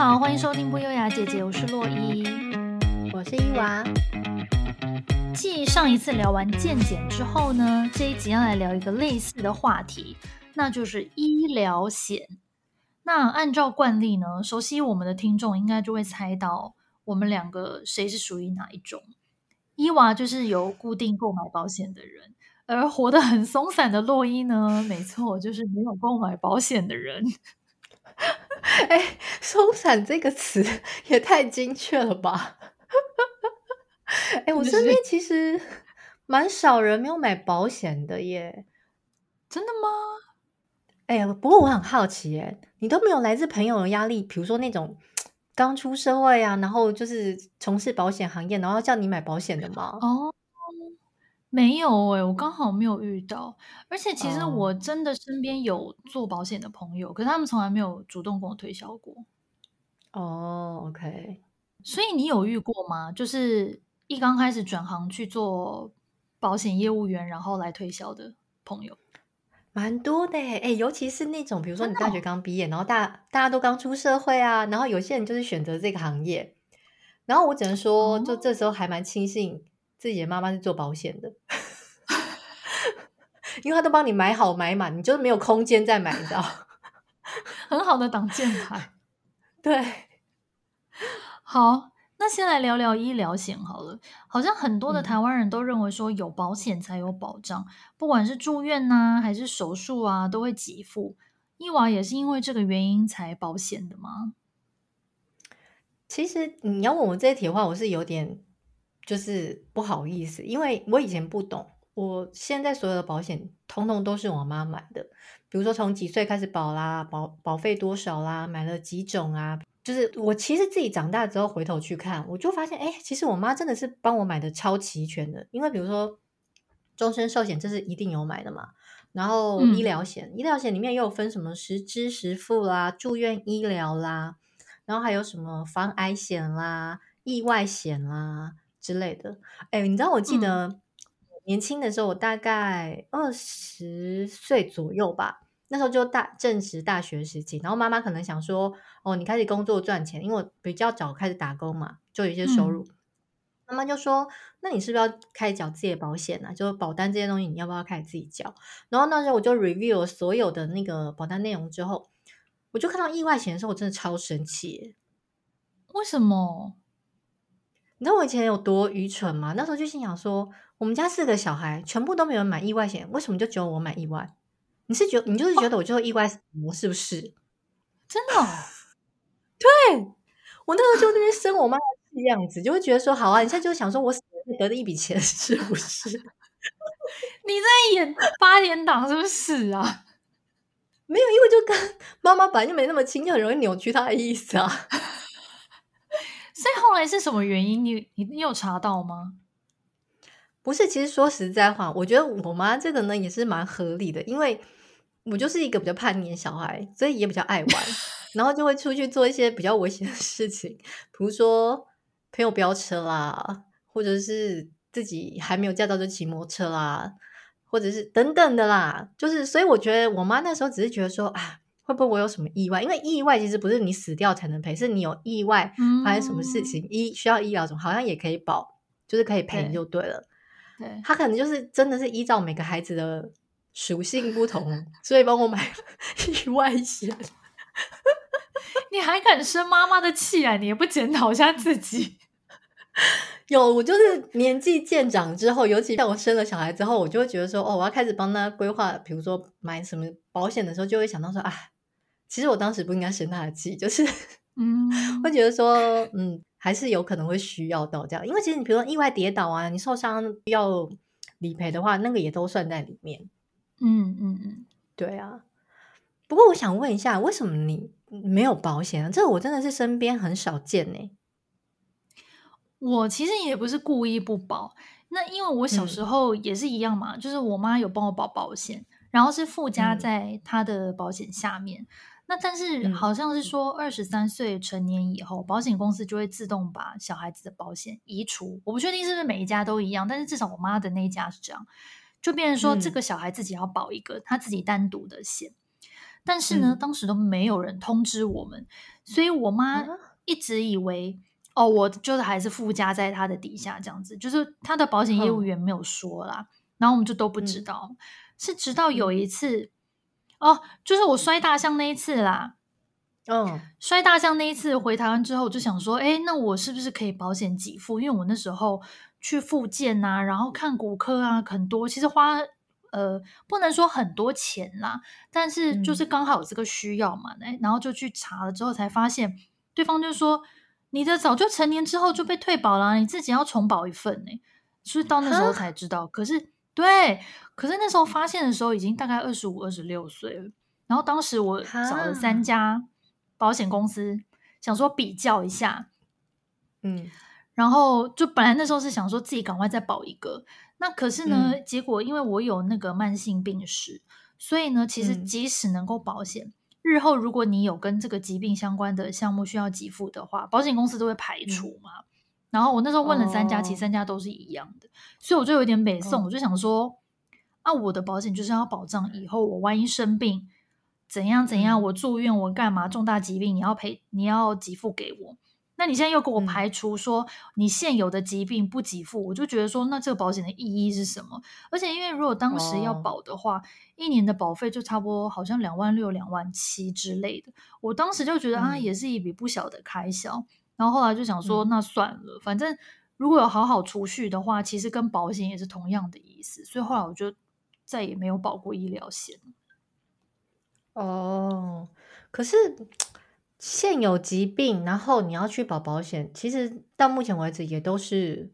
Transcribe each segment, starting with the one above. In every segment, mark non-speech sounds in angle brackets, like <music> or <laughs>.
好，欢迎收听不优雅姐姐，我是洛伊，我是伊娃。继上一次聊完健检之后呢，这一集要来聊一个类似的话题，那就是医疗险。那按照惯例呢，熟悉我们的听众应该就会猜到我们两个谁是属于哪一种。伊娃就是有固定购买保险的人，而活得很松散的洛伊呢，没错，就是没有购买保险的人。哎，松散这个词 <laughs> 也太精确了吧！哎，我身边其实蛮少人没有买保险的耶。真的吗？哎，不过我很好奇，哎，你都没有来自朋友的压力，比如说那种刚出社会啊，然后就是从事保险行业，然后叫你买保险的吗？哦。没有诶、欸，我刚好没有遇到，而且其实我真的身边有做保险的朋友，oh. 可是他们从来没有主动跟我推销过。哦、oh，OK，所以你有遇过吗？就是一刚开始转行去做保险业务员，然后来推销的朋友，蛮多的诶、欸，尤其是那种比如说你大学刚毕业，然后大大家都刚出社会啊，然后有些人就是选择这个行业，然后我只能说，就这时候还蛮庆幸。自己的妈妈是做保险的，<laughs> 因为他都帮你买好买满，你就是没有空间再买到，<laughs> 很好的挡箭牌。对，好，那先来聊聊医疗险好了。好像很多的台湾人都认为说有保险才有保障，嗯、不管是住院呐、啊、还是手术啊，都会给付。伊娃也是因为这个原因才保险的吗？其实你要问我这一题的话，我是有点。就是不好意思，因为我以前不懂，我现在所有的保险通通都是我妈买的。比如说从几岁开始保啦，保保费多少啦，买了几种啊。就是我其实自己长大之后回头去看，我就发现，哎，其实我妈真的是帮我买的超齐全的。因为比如说终身寿险，这是一定有买的嘛。然后医疗险，嗯、医疗险里面又有分什么实支实付啦、住院医疗啦，然后还有什么防癌险啦、意外险啦。之类的，哎，你知道我记得年轻的时候，我大概二十岁左右吧，那时候就大正值大学时期，然后妈妈可能想说，哦，你开始工作赚钱，因为我比较早开始打工嘛，就有一些收入，妈妈就说，那你是不是要开始缴自己的保险啊？就是保单这些东西，你要不要开始自己缴？然后那时候我就 review 了所有的那个保单内容之后，我就看到意外险的时候，我真的超生气，为什么？你知道我以前有多愚蠢吗？那时候就心想说，我们家四个小孩全部都没有人买意外险，为什么就只有我买意外？你是觉你就是觉得我就意外死，哦、是不是？<laughs> 真的、哦？<laughs> 对，我那时候就那边生我妈的样子，就会觉得说，好啊，你现在就想说我死了得了一笔钱，是不是？<laughs> 你在演八点档是不是啊？没有，因为就跟妈妈本来就没那么亲，就很容易扭曲她的意思啊。所以后来是什么原因？你你你有查到吗？不是，其实说实在话，我觉得我妈这个呢也是蛮合理的，因为我就是一个比较叛逆的小孩，所以也比较爱玩，<laughs> 然后就会出去做一些比较危险的事情，比如说朋友飙车啦，或者是自己还没有驾照就骑摩托车啦，或者是等等的啦，就是所以我觉得我妈那时候只是觉得说啊。会不会我有什么意外？因为意外其实不是你死掉才能赔，是你有意外发生什么事情，医、嗯、需要医疗什么，好像也可以保，就是可以赔就对了。对，他可能就是真的是依照每个孩子的属性不同，所以帮我买了意外险。<laughs> 你还敢生妈妈的气啊？你也不检讨一下自己？<laughs> 有，我就是年纪渐长之后，尤其在我生了小孩之后，我就会觉得说，哦，我要开始帮他规划，比如说买什么保险的时候，就会想到说，啊。其实我当时不应该生他的气，就是，嗯，<laughs> 会觉得说，嗯，还是有可能会需要到这样，因为其实你比如说意外跌倒啊，你受伤要理赔的话，那个也都算在里面。嗯嗯嗯，对啊。不过我想问一下，为什么你没有保险啊？这个我真的是身边很少见呢。我其实也不是故意不保，那因为我小时候也是一样嘛，嗯，就是我妈有帮我保保险，然后是附加在她的保险下面。嗯那但是好像是说，二十三岁成年以后，嗯，保险公司就会自动把小孩子的保险移除。我不确定是不是每一家都一样，但是至少我妈的那一家是这样，就变成说这个小孩自己要保一个他自己单独的险。但是呢，嗯、当时都没有人通知我们，所以我妈一直以为、啊、哦，我就是还是附加在他的底下这样子，就是他的保险业务员没有说啦，嗯、然后我们就都不知道，嗯、是直到有一次、嗯、哦，就是我摔大象那一次啦。嗯，摔大象那一次回台湾之后，我就想说，哎，那我是不是可以保险给付？因为我那时候去复健啊，然后看骨科啊，很多，其实花呃不能说很多钱啦，但是就是刚好有这个需要嘛，哎、嗯，然后就去查了之后才发现，对方就说你的早就成年之后就被退保了，你自己要重保一份呢，所以到那时候才知道。可是对，可是那时候发现的时候已经大概二十五、二十六岁了，然后当时我找了三家。保险公司想说比较一下，嗯，然后就本来那时候是想说自己赶快再保一个，那可是呢，嗯、结果因为我有那个慢性病史，所以呢，其实即使能够保险，嗯、日后如果你有跟这个疾病相关的项目需要给付的话，保险公司都会排除嘛。嗯、然后我那时候问了三家，哦、其实三家都是一样的，所以我就有点北宋，哦、我就想说，啊，我的保险就是要保障以后我万一生病。怎样怎样？我住院，我干嘛？重大疾病，你要赔，你要给付给我。那你现在又给我排除说你现有的疾病不给付，我就觉得说，那这个保险的意义是什么？而且因为如果当时要保的话，一年的保费就差不多好像两万六、两万七之类的。我当时就觉得啊，也是一笔不小的开销。然后后来就想说，那算了，反正如果有好好储蓄的话，其实跟保险也是同样的意思。所以后来我就再也没有保过医疗险。哦，可是现有疾病，然后你要去保保险，其实到目前为止也都是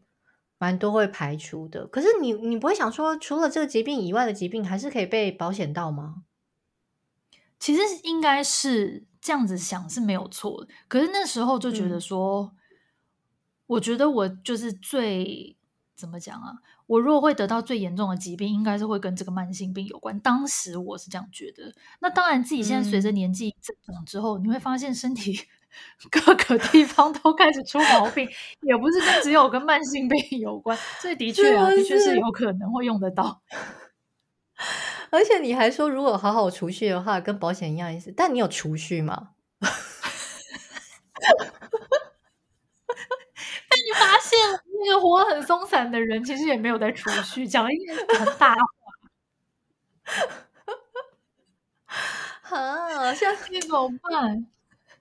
蛮多会排除的。可是你你不会想说，除了这个疾病以外的疾病，还是可以被保险到吗？其实应该是这样子想是没有错的。可是那时候就觉得说，嗯、我觉得我就是最。怎么讲啊？我如果会得到最严重的疾病，应该是会跟这个慢性病有关。当时我是这样觉得。那当然，自己现在随着年纪增长之后，嗯、你会发现身体 <laughs> 各个地方都开始出毛病，也不是跟只有跟慢性病有关。所以的确啊，的确是有可能会用得到。而且你还说，如果好好储蓄的话，跟保险一样意思。但你有储蓄吗？<laughs> 被你发现了。那个活很松散的人，其实也没有在储蓄，讲一点很大话。<laughs> 啊，像这怎么办？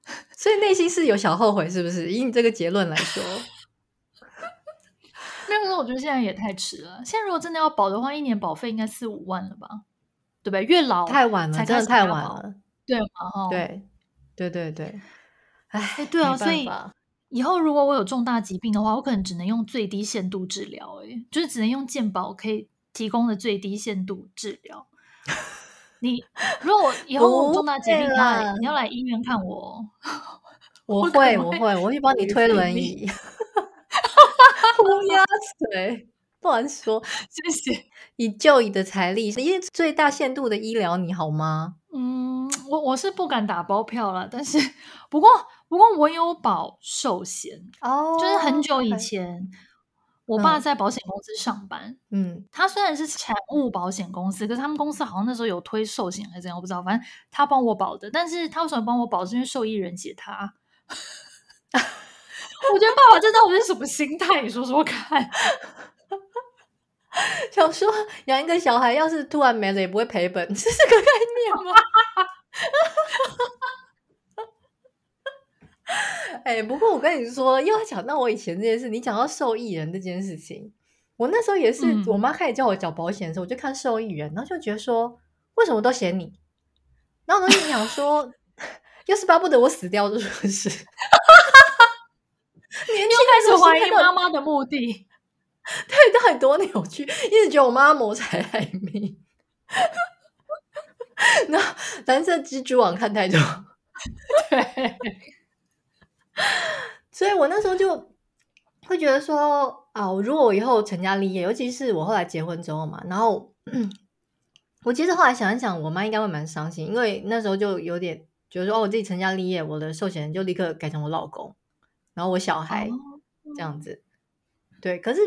<laughs> 所以内心是有小后悔，是不是？以你这个结论来说，没有，我觉得现在也太迟了。现在如果真的要保的话，一年保费应该四五万了吧？对不对？越老太晚了，真的太晚了，对吗？对，对对对。哎，对啊，所以。以后如果我有重大疾病的话，我可能只能用最低限度治疗，哎，就是只能用健保可以提供的最低限度治疗。你如果以后重大疾病的话，你要来医院看我，我 <laughs> 会，我会，我会帮你推轮椅。<laughs> 乌鸦嘴，乱说，<laughs> 谢谢。以就你的财力，因为最大限度的医疗，你好吗？嗯，我我是不敢打包票了，但是不过。不过我有保寿险哦，oh, 就是很久以前.我爸在保险公司上班，嗯，他虽然是产物保险公司，可是他们公司好像那时候有推寿险还是怎样，我不知道，反正他帮我保的，但是他为什么帮我保？是因为受益人写他。<laughs> 我觉得爸爸这到底是什么心态？你说说看。<laughs> 想说养一个小孩，要是突然没了也不会赔本，<laughs> 这是个概念吗？<laughs> 哎、欸，不过我跟你说，又要讲到我以前这件事。你讲到受益人这件事情，我那时候也是，嗯、我妈开始叫我缴保险的时候，我就看受益人，然后就觉得说，为什么都写你？然后我就想说，要是巴不得我死掉，是不是？年轻开始怀疑妈妈的目的，<laughs> 对，到底多扭曲，一直觉得我妈谋财害命。<laughs> 那蓝色蜘蛛网看太多，<laughs> 对。所以我那时候就会觉得说啊，如果我以后成家立业，尤其是我后来结婚之后嘛，然后我其实后来想一想，我妈应该会蛮伤心，因为那时候就有点觉得说，哦，我自己成家立业，我的寿险就立刻改成我老公，然后我小孩这样子。对，可是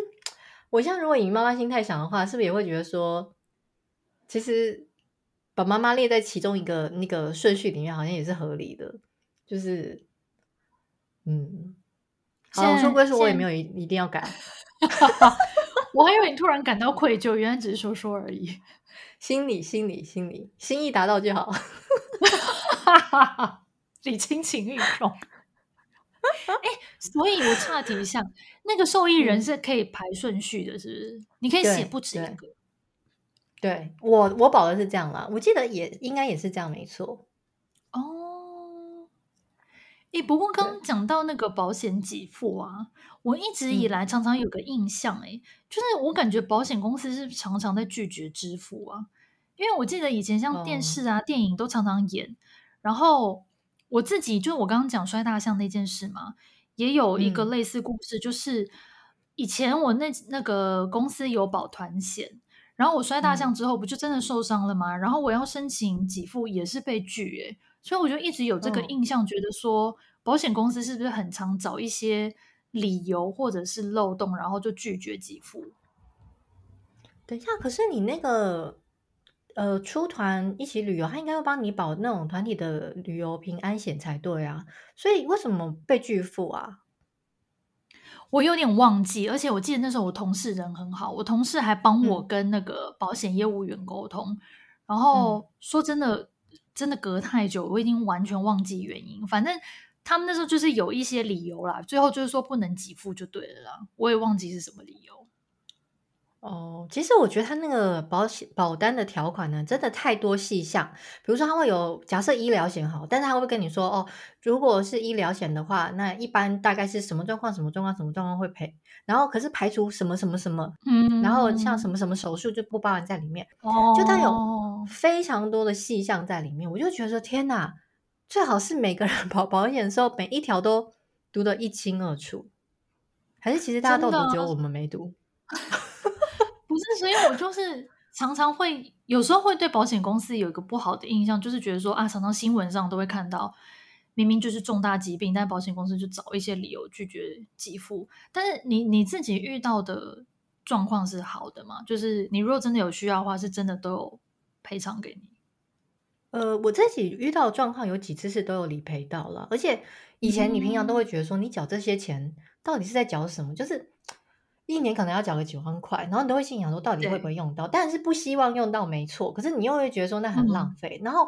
我现在如果以妈妈心态想的话，是不是也会觉得说，其实把妈妈列在其中一个那个顺序里面，好像也是合理的。就是，嗯，好，我说归说，我也没有一一定要改。<laughs> 我还以为你突然感到愧疚，原来只是说说而已。<laughs> 心里，心里，心里，心意达到就好。<laughs> 礼轻情意重。<laughs> 哎，所以我岔题一下，那个受益人是可以排顺序的，是不是？你可以写不止一个。对，我我保的是这样啦，我记得也应该也是这样，没错。哦，哎，不过刚刚讲到那个保险给付啊，我一直以来常常有个印象，哎、嗯，就是我感觉保险公司是常常在拒绝支付啊，因为我记得以前像电视啊、哦、电影都常常演，然后我自己就我刚刚讲摔大象那件事嘛，也有一个类似故事，嗯、就是以前我那那个公司有保团险。然后我摔大象之后，不就真的受伤了吗？嗯、然后我要申请给付，也是被拒诶。所以我就一直有这个印象，觉得说保险公司是不是很常找一些理由或者是漏洞，然后就拒绝给付？等一下，可是你那个呃出团一起旅游，他应该会帮你保那种团体的旅游平安险才对啊。所以为什么被拒付啊？我有点忘记，而且我记得那时候我同事人很好，我同事还帮我跟那个保险业务员沟通。嗯、然后说真的，真的隔太久，我已经完全忘记原因。反正他们那时候就是有一些理由啦，最后就是说不能给付就对了啦。我也忘记是什么理由。哦，其实我觉得他那个保险保单的条款呢，真的太多细项。比如说，他会有假设医疗险好，但是他会跟你说哦，如果是医疗险的话，那一般大概是什么状况、什么状况、什么状况会赔。然后可是排除什么什么什么，嗯，然后像什么什么手术就不包含在里面。哦，就他有非常多的细项在里面，我就觉得说天哪，最好是每个人 <laughs> 保保险的时候，每一条都读得一清二楚。还是其实大家都读，只有我们没读。<laughs> 所以，我就是常常会有时候会对保险公司有一个不好的印象，就是觉得说啊，常常新闻上都会看到，明明就是重大疾病，但保险公司就找一些理由拒绝给付。但是你你自己遇到的状况是好的吗？就是你如果真的有需要的话，是真的都有赔偿给你？呃，我自己遇到的状况有几次是都有理赔到了，而且以前你平常都会觉得说，你缴这些钱到底是在缴什么？就是。一年可能要缴个几万块，然后你都会心想说，到底会不会用到？但是不希望用到，没错。可是你又会觉得说那很浪费。嗯、然后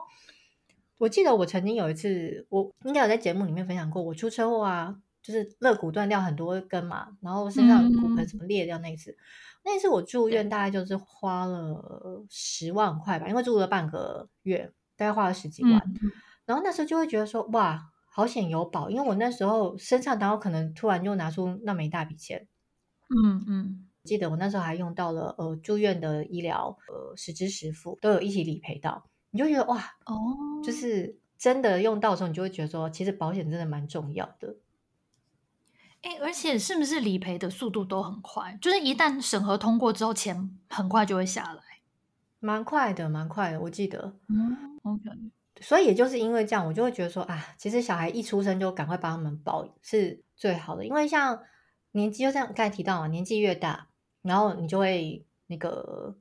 我记得我曾经有一次，我应该有在节目里面分享过，我出车祸啊，就是肋骨断掉很多根嘛，然后身上骨盆什么裂掉那一次。嗯、那一次我住院大概就是花了十万块吧，因为住了半个月，大概花了十几万。嗯、然后那时候就会觉得说，哇，好险有保，因为我那时候身上然后可能突然就拿出那么一大笔钱。嗯嗯，记得我那时候还用到了呃住院的医疗呃实支实付都有一起理赔到，你就觉得哇哦，就是真的用到的时候，你就会觉得说，其实保险真的蛮重要的。哎，而且是不是理赔的速度都很快？就是一旦审核通过之后，钱很快就会下来，蛮快的，蛮快的。我记得，嗯，OK。所以也就是因为这样，我就会觉得说啊，其实小孩一出生就赶快帮他们保是最好的，因为像。年纪就像刚才提到嘛，年纪越大，然后你就会那个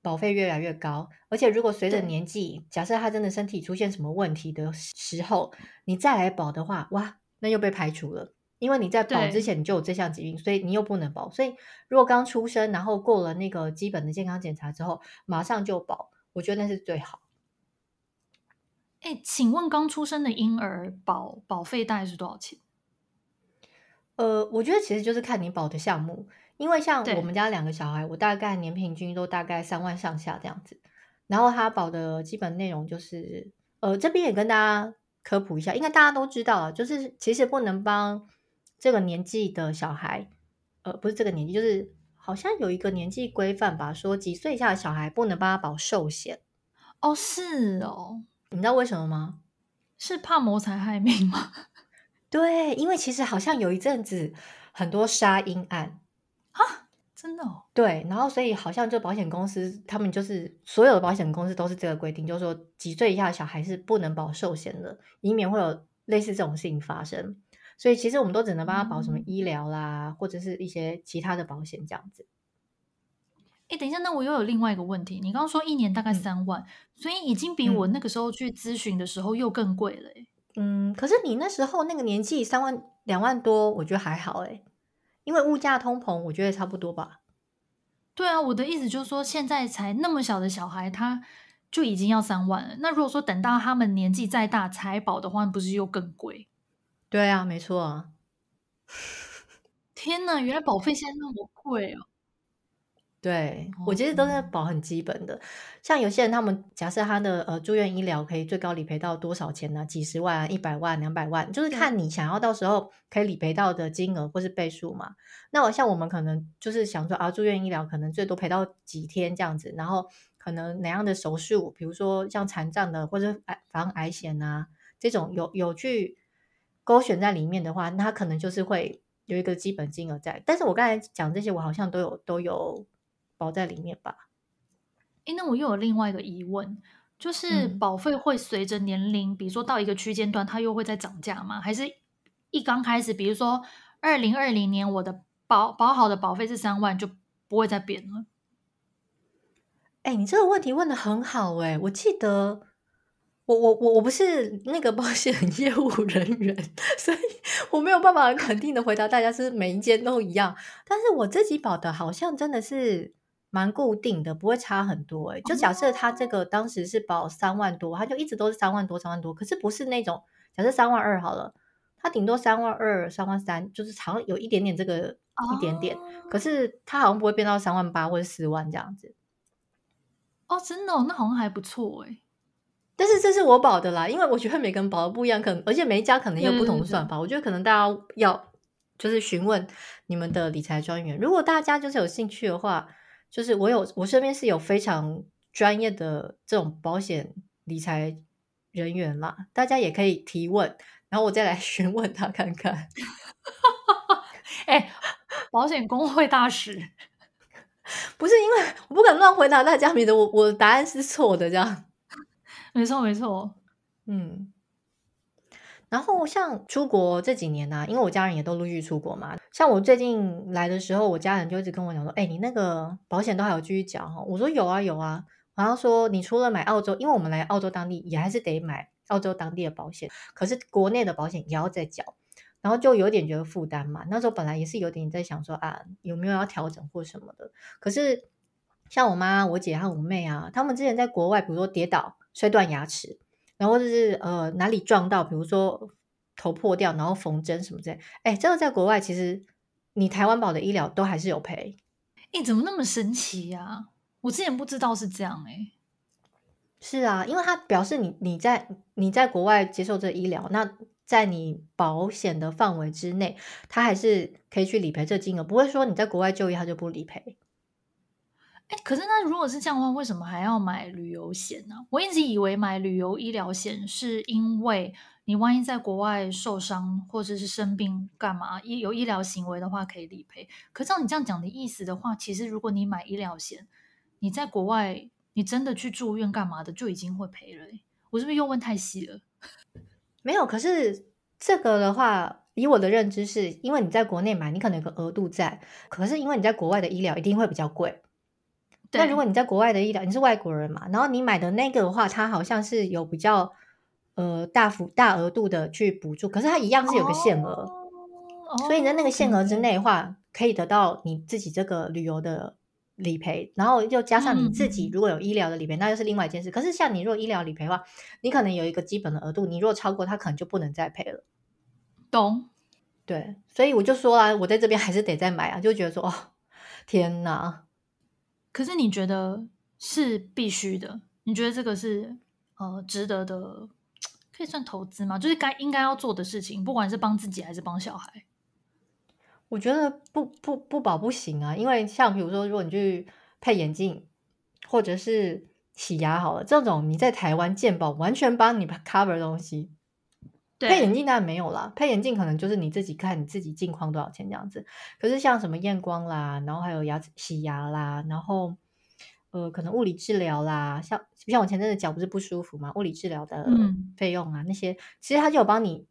保费越来越高。而且如果随着年纪，假设他真的身体出现什么问题的时候，你再来保的话，哇，那又被排除了，因为你在保之前你就有这项疾病，所以你又不能保。所以如果刚出生，然后过了那个基本的健康检查之后，马上就保，我觉得那是最好。哎，请问刚出生的婴儿保保费大概是多少钱？呃，我觉得其实就是看你保的项目，因为像我们家两个小孩，我大概年平均都大概三万上下这样子。然后他保的基本内容就是，呃，这边也跟大家科普一下，应该大家都知道了，就是其实不能帮这个年纪的小孩，呃，不是这个年纪，就是好像有一个年纪规范吧，说几岁以下的小孩不能帮他保寿险。哦，是哦，你知道为什么吗？是怕谋财害命吗？对，因为其实好像有一阵子很多杀婴案啊，真的哦。对，然后所以好像就保险公司，他们就是所有的保险公司都是这个规定，就是说几岁以下的小孩是不能保寿险的，以免会有类似这种事情发生。所以其实我们都只能帮他保什么医疗啦，嗯、或者是一些其他的保险这样子。哎，等一下，那我又有另外一个问题。你刚刚说一年大概三万，嗯，所以已经比我那个时候去咨询的时候又更贵了。嗯，可是你那时候那个年纪三万两万多，我觉得还好哎，因为物价通膨，我觉得差不多吧。对啊，我的意思就是说，现在才那么小的小孩，他就已经要三万了。那如果说等到他们年纪再大才保的话，不是又更贵？对啊，没错啊。<laughs> 天呐，原来保费现在那么贵哦。对，我觉得都是保很基本的，像有些人他们假设他的呃住院医疗可以最高理赔到多少钱呢？几十万、一百万、两百万，就是看你想要到时候可以理赔到的金额或是倍数嘛。那我像我们可能就是想说啊，住院医疗可能最多赔到几天这样子，然后可能哪样的手术，比如说像残障的或者癌防癌险啊这种有有去勾选在里面的话，那他可能就是会有一个基本金额在。但是我刚才讲这些，我好像都有都有。包在里面吧。诶，那我又有另外一个疑问，就是保费会随着年龄，嗯、比如说到一个区间段，它又会再涨价吗？还是一刚开始，比如说二零二零年我的保保好的保费是三万，就不会再变了？哎，你这个问题问的很好哎，我记得我我我我不是那个保险 <laughs> 业务人员，所以 <laughs> 我没有办法很肯定的回答大家是每一间都一样，但是我自己保的好像真的是。蛮固定的，不会差很多哎、欸。就假设他这个当时是保三万多，他就一直都是三万多、三万多。可是不是那种假设三万二好了，他顶多三万二、三万三，就是好像有一点点这个一点点。可是他好像不会变到三万八或者四万这样子。哦，真的、哦，那好像还不错哎。但是这是我保的啦，因为我觉得每个人保的不一样，可能而且每一家可能有不同的算法。我觉得可能大家要就是询问你们的理财专员，如果大家就是有兴趣的话。就是我有，我身边是有非常专业的这种保险理财人员啦，大家也可以提问，然后我再来 <laughs> 询问他看看。<laughs> 哎、欸，保险公会大使，<laughs> 不是因为我不敢乱回答大家，免得我我的答案是错的这样。没错，没错，嗯。然后像出国这几年呢、啊，因为我家人也都陆续出国嘛。像我最近来的时候，我家人就一直跟我讲说：“哎，你那个保险都还有继续缴哈？”我说：“有啊，有啊。”然后说：“你除了买澳洲，因为我们来澳洲当地也还是得买澳洲当地的保险，可是国内的保险也要再缴。”然后就有点觉得负担嘛。那时候本来也是有点在想说啊，有没有要调整或什么的。可是像我妈、我姐和我妹啊，他们之前在国外，比如说跌倒摔断牙齿。然后就是呃哪里撞到，比如说头破掉，然后缝针什么之类。哎，这个在国外其实你台湾保的医疗都还是有赔。哎，怎么那么神奇呀？我之前不知道是这样哎。是啊，因为它表示你你在你在国外接受这个医疗，那在你保险的范围之内，它还是可以去理赔这金额，不会说你在国外就医它就不理赔。可是那如果是这样的话，为什么还要买旅游险呢？我一直以为买旅游医疗险是因为你万一在国外受伤或者是生病干嘛，有医疗行为的话可以理赔。可照你这样讲的意思的话，其实如果你买医疗险，你在国外你真的去住院干嘛的就已经会赔了。我是不是又问太细了？<laughs> 没有，可是这个的话，以我的认知是因为你在国内买，你可能有个额度在，可是因为你在国外的医疗一定会比较贵。那如果你在国外的医疗，你是外国人嘛，然后你买的那个的话，它好像是有比较呃大幅大额度的去补助，可是它一样是有个限额，哦、所以你在那个限额之内的话，可以得到你自己这个旅游的理赔，然后又加上你自己如果有医疗的理赔，嗯、那又是另外一件事。可是像你如果医疗理赔的话，你可能有一个基本的额度，你如果超过它，可能就不能再赔了。懂？对，所以我就说啊，我在这边还是得再买啊，就觉得说哦，天哪！可是你觉得是必须的？你觉得这个是呃值得的，可以算投资吗？就是该应该要做的事情，不管是帮自己还是帮小孩。我觉得不不不保不行啊，因为像比如说，如果你去配眼镜或者是洗牙好了，这种你在台湾健保完全帮你 cover 的东西。配眼镜当然没有啦，配眼镜可能就是你自己看你自己镜框多少钱这样子。可是像什么验光啦，然后还有牙齿洗牙啦，然后呃可能物理治疗啦，像像我前阵子脚不是不舒服嘛，物理治疗的费用啊、嗯、那些，其实他就有帮你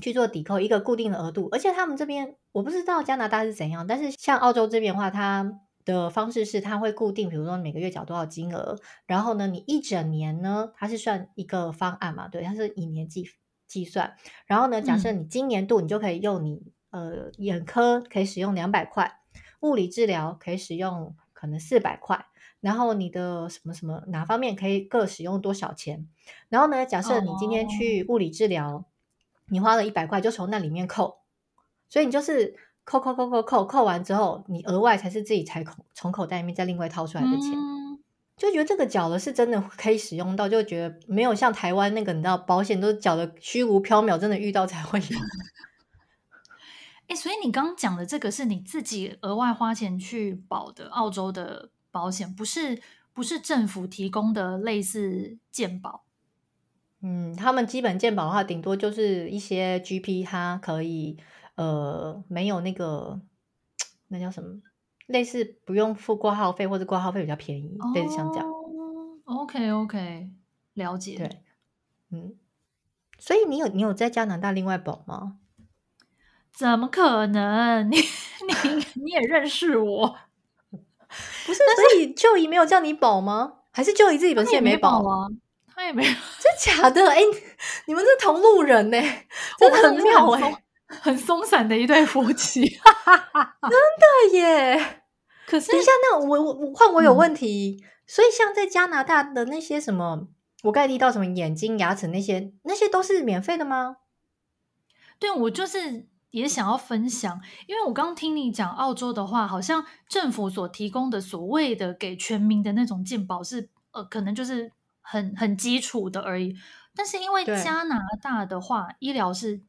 去做抵扣一个固定的额度。而且他们这边我不知道加拿大是怎样，但是像澳洲这边的话，它的方式是，它会固定，比如说每个月缴多少金额，然后呢，你一整年呢，它是算一个方案嘛，对，它是以年计计算。然后呢，假设你今年度你就可以用你、嗯、呃眼科可以使用两百块，物理治疗可以使用可能四百块，然后你的什么什么哪方面可以各使用多少钱？然后呢，假设你今天去物理治疗，哦、你花了一百块，就从那里面扣，所以你就是。扣扣扣扣扣扣完之后，你额外才是自己才从从口袋里面再另外掏出来的钱，嗯、就觉得这个缴了是真的可以使用到，就觉得没有像台湾那个你知道保险都是缴的虚无缥缈，真的遇到才会有。哎、欸，所以你刚刚讲的这个是你自己额外花钱去保的澳洲的保险，不是不是政府提供的类似健保。嗯，他们基本健保的话，顶多就是一些 GP 它可以。呃，没有那个，那叫什么？类似不用付挂号费，或者挂号费比较便宜，哦、类似像这样。OK OK，了解。对，嗯，所以你有你有在加拿大另外保吗？怎么可能？<laughs> 你你你也认识我？不是，所以 Joey 没有叫你保吗？还是 Joey 自己本身也没保啊？他也没有，真假的？哎，你们是同路人呢，<laughs> 真的很妙哎。很松散的一对夫妻，<laughs> 真的耶！可是等一下，那我我我换我有问题，嗯、所以像在加拿大的那些什么，我刚才提到什么眼睛、牙齿那些，那些都是免费的吗？对，我就是也想要分享，因为我刚听你讲澳洲的话，好像政府所提供的所谓的给全民的那种健保是呃，可能就是很很基础的而已。但是因为加拿大的话，对医疗是。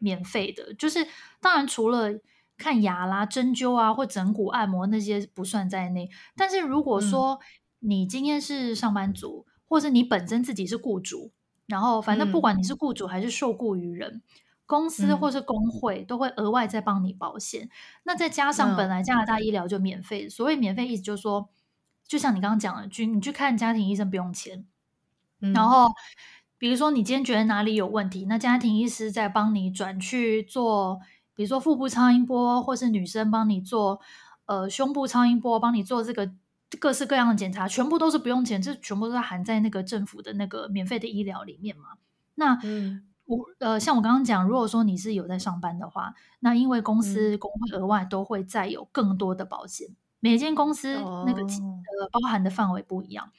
免费的，就是当然除了看牙啦、针灸啊或整骨按摩那些不算在内。但是如果说你今天是上班族，嗯、或者你本身自己是雇主，然后反正不管你是雇主还是受雇于人，嗯、公司或是工会都会额外再帮你保险。嗯、那再加上本来加拿大医疗就免费，嗯、所谓免费意思就是说，就像你刚刚讲的，去你去看家庭医生不用钱，嗯、然后。比如说，你今天觉得哪里有问题，那家庭医师在帮你转去做，比如说腹部超音波，或是女生帮你做，呃，胸部超音波，帮你做这个各式各样的检查，全部都是不用钱，这全部都是含在那个政府的那个免费的医疗里面嘛。那我、嗯、呃，像我刚刚讲，如果说你是有在上班的话，那因为公司工会额外都会再有更多的保险，每间公司那个呃包含的范围不一样。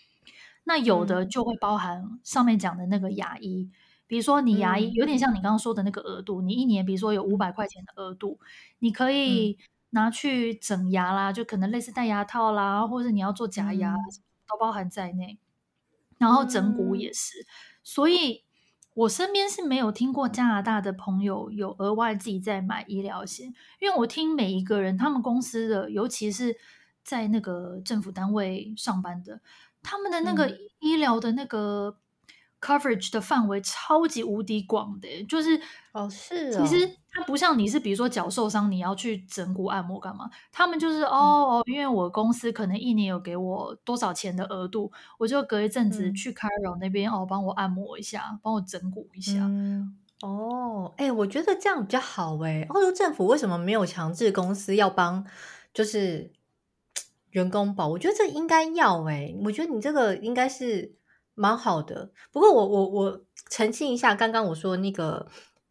那有的就会包含上面讲的那个牙医，嗯、比如说你牙医有点像你刚刚说的那个额度，嗯、你一年比如说有五百块钱的额度，你可以拿去整牙啦，就可能类似戴牙套啦，或者你要做假牙，嗯、都包含在内。然后整骨也是，嗯、所以我身边是没有听过加拿大的朋友有额外自己在买医疗险，因为我听每一个人他们公司的，尤其是在那个政府单位上班的。他们的那个医疗的那个 coverage 的范围超级无敌广的，就是哦是，其实它不像你是比如说脚受伤你要去整骨按摩干嘛，他们就是哦，因为我公司可能一年有给我多少钱的额度，我就隔一阵子去 Carol 那边哦，帮我按摩一下，帮我整骨一下。嗯、哦，哎，我觉得这样比较好哎。澳洲政府为什么没有强制公司要帮？就是。员工保，我觉得这应该要哎，我觉得你这个应该是蛮好的。不过我我我澄清一下，刚刚我说那个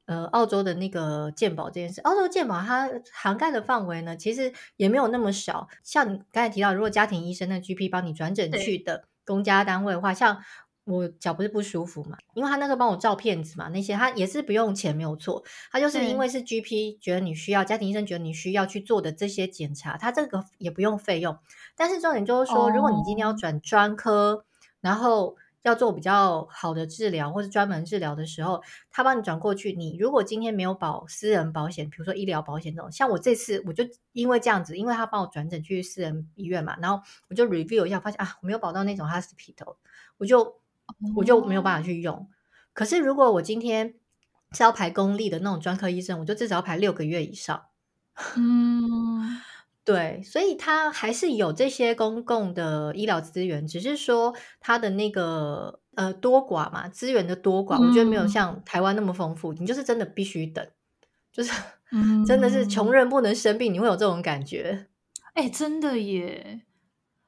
呃澳洲的那个健保这件事，澳洲健保它涵盖的范围呢，其实也没有那么小。像你刚才提到，如果家庭医生那 GP 帮你转诊去的公家单位的话，像。我脚不是不舒服嘛？因为他那时候帮我照片子嘛，那些他也是不用钱，没有错。他就是因为是 GP 觉得你需要，家庭医生觉得你需要去做的这些检查，他这个也不用费用。但是重点就是说，如果你今天要转专科，oh. 然后要做比较好的治疗或者专门治疗的时候，他帮你转过去。你如果今天没有保私人保险，比如说医疗保险这种，像我这次我就因为这样子，因为他帮我转诊去私人医院嘛，然后我就 review 一下，发现啊，我没有保到那种 hospital，我就。我就没有办法去用。可是如果我今天是要排公立的那种专科医生，我就至少要排六个月以上。嗯，<laughs> 对，所以他还是有这些公共的医疗资源，只是说他的那个呃多寡嘛，资源的多寡，我觉得没有像台湾那么丰富。嗯、你就是真的必须等，就是 <laughs> 真的是穷人不能生病，你会有这种感觉。哎、欸，真的耶！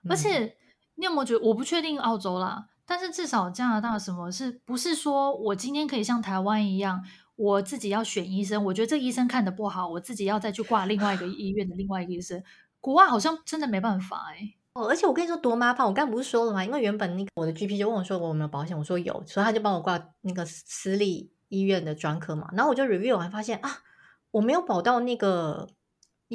而且你有没有觉得？我不确定澳洲啦，但是至少加拿大什么是不是说我今天可以像台湾一样，我自己要选医生？我觉得这个医生看得不好，我自己要再去挂另外一个医院的另外一个医生。国外好像真的没办法哎。哦，而且我跟你说多麻烦！我刚不是说了吗？因为原本那个我的 GP 就问我说我有没有保险，我说有，所以他就帮我挂那个私立医院的专科嘛。然后我就 review 完发现啊，我没有保到那个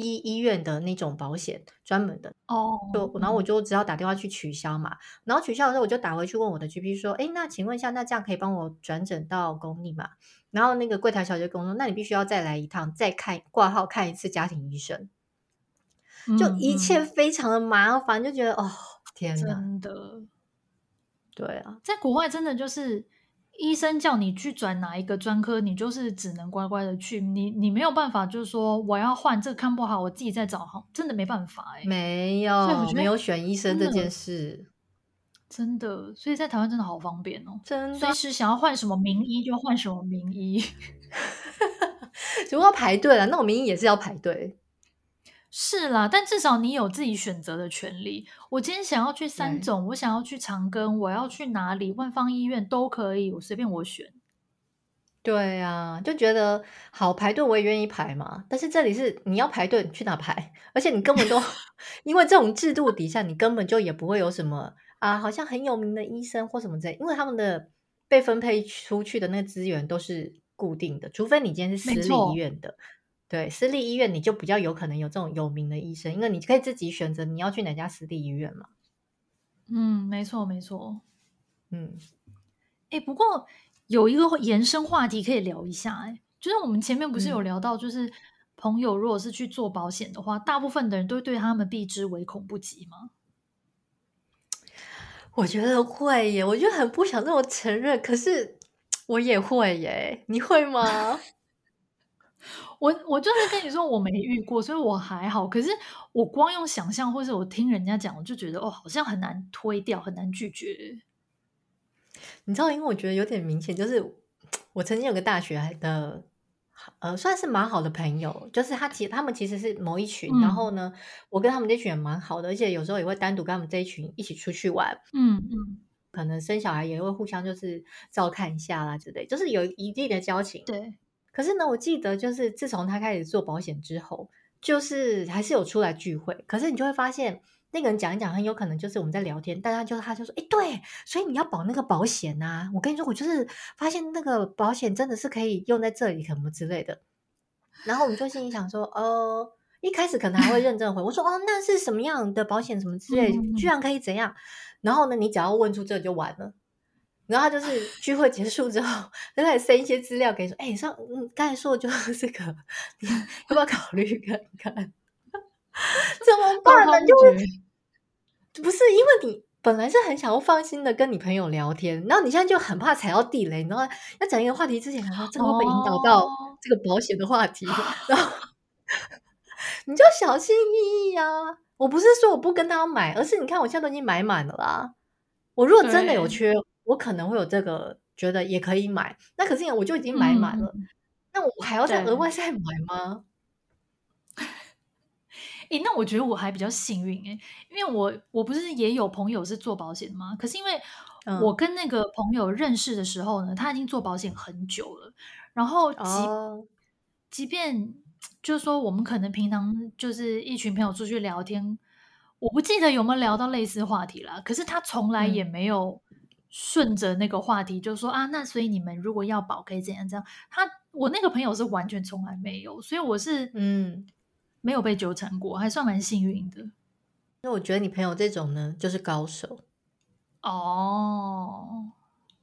医医院的那种保险专门的哦。就然后我就只要打电话去取消嘛。然后取消的时候我就打回去问我的 GP 说，哎，那请问一下，那这样可以帮我转诊到公立吗？然后那个柜台小姐跟我说，那你必须要再来一趟，再看挂号看一次家庭医生。就一切非常的麻烦，嗯、就觉得哦。天哪，真的，对啊，在国外真的就是医生叫你去转哪一个专科，你就是只能乖乖的去，你你没有办法，就是说我要换这个看不好，我自己再找好，真的没办法哎，没有没有选医生这件事，真的，所以在台湾真的好方便哦，真的，随时想要换什么名医就换什么名医，如果要排队了，那我名医也是要排队。是啦，但至少你有自己选择的权利。我今天想要去三种，我想要去长庚，我要去哪里？万方医院都可以，我随便我选。对啊，就觉得好排队，我也愿意排嘛。但是这里是你要排队，你去哪排？<laughs> 而且你根本都 <laughs> 因为这种制度底下，你根本就也不会有什么啊，好像很有名的医生或什么之类，因为他们的被分配出去的那个资源都是固定的，除非你今天是私立医院的。对，私立医院你就比较有可能有这种有名的医生，因为你可以自己选择你要去哪家私立医院嘛。嗯，没错，没错。嗯，哎，不过有一个延伸话题可以聊一下，哎，就是我们前面不是有聊到，就是朋友如果是去做保险的话，嗯、大部分的人都会对他们避之唯恐不及吗？我觉得会耶，我就很不想那么承认，可是我也会耶，你会吗？我我就是跟你说我没遇过，所以我还好。可是我光用想象，或是我听人家讲，我就觉得哦，好像很难推掉，很难拒绝。你知道，因为我觉得有点明显，就是我曾经有个大学的，呃，算是蛮好的朋友，就是他其他们其实是某一群，嗯、然后呢，我跟他们这群也蛮好的，而且有时候也会单独跟他们这一群一起出去玩。嗯嗯，可能生小孩也会互相就是照看一下啦之类，就是有一定的交情。对。可是呢，我记得就是自从他开始做保险之后，就是还是有出来聚会。可是你就会发现，那个人讲一讲，很有可能就是我们在聊天，但他就他就说：“哎，对，所以你要保那个保险啊！”我跟你说，我就是发现那个保险真的是可以用在这里，什么之类的。然后我们就心里想说：“哦，一开始可能还会认真回，我说：哦，那是什么样的保险？什么之类，居然可以怎样？然后呢，你只要问出这就完了。”然后他就是聚会结束之后，他开始塞一些资料给你说：“哎，上嗯，刚才说的就是 <laughs> 这个，你要不要考虑看看？<laughs> 怎么办呢？就是不是因为你本来是很想要放心的跟你朋友聊天，然后你现在就很怕踩到地雷，然后要讲一个话题之前，然后这个会被引导到这个保险的话题？哦、然后 <laughs> 你就小心翼翼呀、啊！我不是说我不跟他买，而是你看我现在都已经买满了啦。我如果真的有缺。”我可能会有这个觉得也可以买，那可是我就已经买满了，嗯、那我还要再额外再买吗？<laughs> 诶，那我觉得我还比较幸运诶，因为我我不是也有朋友是做保险吗？可是因为我跟那个朋友认识的时候呢，他已经做保险很久了，然后即、哦、即便就是说我们可能平常就是一群朋友出去聊天，我不记得有没有聊到类似话题啦，可是他从来也没有、嗯。顺着那个话题就说啊，那所以你们如果要保可以怎样怎样？他我那个朋友是完全从来没有，所以我是嗯没有被纠缠过，还算蛮幸运的。那我觉得你朋友这种呢，就是高手哦。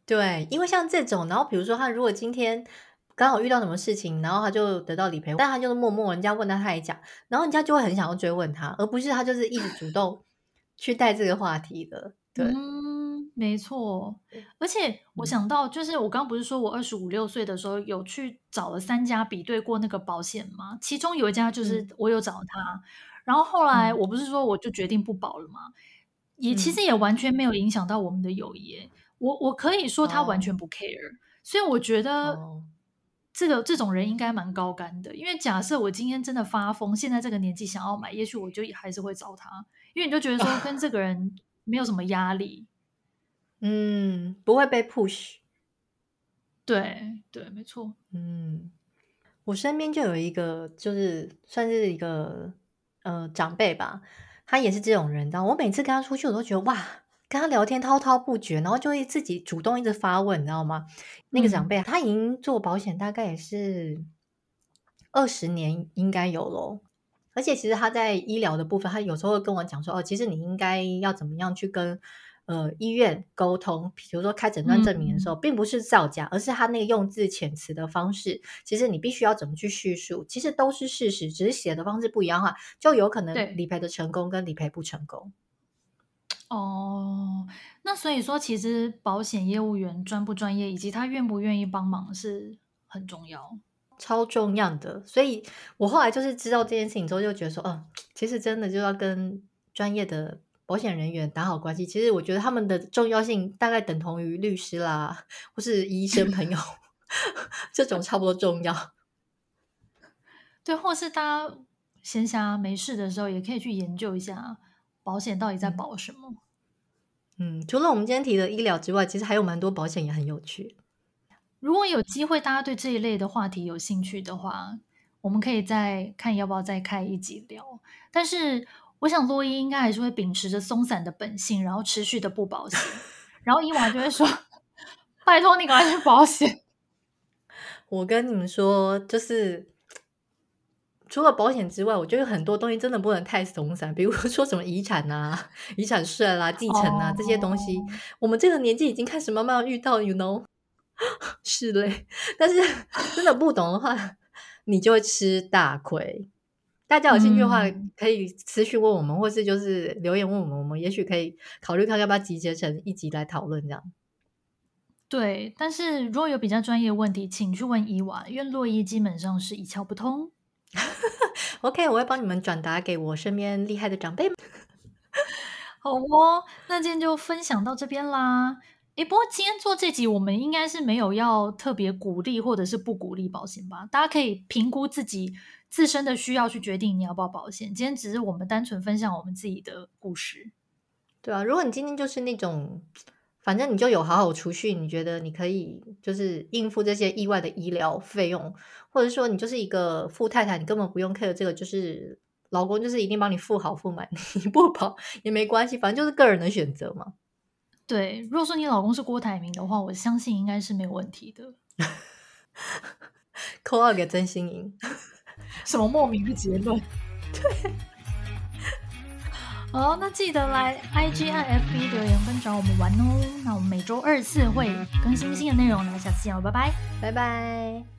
对，因为像这种，然后比如说他如果今天刚好遇到什么事情，然后他就得到理赔，但他就是默默人家问他他也讲，然后人家就会很想要追问他，而不是他就是一直主动去带这个话题的。对。嗯没错，而且我想到，就是我刚刚不是说我二十五六岁的时候有去找了三家比对过那个保险吗？其中有一家就是。我有找他，嗯、然后后来我不是说我就决定不保了吗？嗯、也其实也完全没有影响到我们的友谊。我我可以说他完全不 care，、哦、所以我觉得这个这种人应该蛮高干的，因为假设我今天真的发疯，现在这个年纪想要买，也许我就还是会找他，因为你就觉得说跟这个人没有什么压力，嗯，不会被 push，对对，没错，嗯，我身边就有一个，就是算是一个呃长辈吧，他也是这种人，然后我每次跟他出去，我都觉得哇。跟他聊天滔滔不绝，然后就会自己主动一直发问，你知道吗？那个长辈、嗯、他已经做保险大概也是二十年，应该有咯。而且其实他在医疗的部分，他有时候会跟我讲说：“哦，其实你应该要怎么样去跟呃医院沟通，比如说开诊断证明的时候，嗯、并不是造假，而是他那个用字遣词的方式，其实你必须要怎么去叙述，其实都是事实，只是写的方式不一样的话，就有可能理赔的成功跟理赔不成功。”哦，那所以说，其实保险业务员专不专业，以及他愿不愿意帮忙是很重要，超重要的。所以我后来就是知道这件事情之后，就觉得说，嗯、呃，其实真的就要跟专业的保险人员打好关系。其实我觉得他们的重要性大概等同于律师啦，或是医生朋友 <laughs> 这种差不多重要。<laughs> 对，或是大家闲暇没事的时候，也可以去研究一下。保险到底在保什么？嗯，除了我们今天提的医疗之外，其实还有蛮多保险也很有趣。如果有机会，大家对这一类的话题有兴趣的话，我们可以再看要不要再开一集聊。但是，我想洛伊应该还是会秉持着松散的本性，然后持续的不保险。然后伊娃就会说：“拜托你赶快去保险。<laughs> ”我跟你们说，就是。除了保险之外，我觉得很多东西真的不能太松散，比如说什么遗产啊、遗产税啦、继承啊、oh. 这些东西，我们这个年纪已经开始慢慢遇到，you know，<laughs> 是嘞。但是 <laughs> 真的不懂的话，你就会吃大亏。大家有兴趣的话，可以持续问我们，嗯、或是就是留言问我们，我们也许可以考虑看要不要集结成一集来讨论这样。对，但是如果有比较专业的问题，请去问伊娃，因为洛伊基本上是一窍不通。<laughs> OK，我会帮你们转达给我身边厉害的长辈们。好哦，那今天就分享到这边啦。诶，不过今天做这集，我们应该是没有要特别鼓励或者是不鼓励保险吧？大家可以评估自己自身的需要去决定你要不要保险。今天只是我们单纯分享我们自己的故事。对啊，如果你今天就是那种。反正你就有好好储蓄，你觉得你可以就是应付这些意外的医疗费用，或者说你就是一个富太太，你根本不用 care 这个，就是老公就是一定帮你付好付满，<laughs> 你不保也没关系，反正就是个人的选择嘛。对，如果说你老公是郭台铭的话，我相信应该是没有问题的。<laughs> 扣二给曾心莹，<laughs> 什么莫名的结论？对。好，那记得来 IG 和 FB 留言跟找我们玩哦。那我们每周二次会更新新的内容，那下次见，拜拜，拜拜。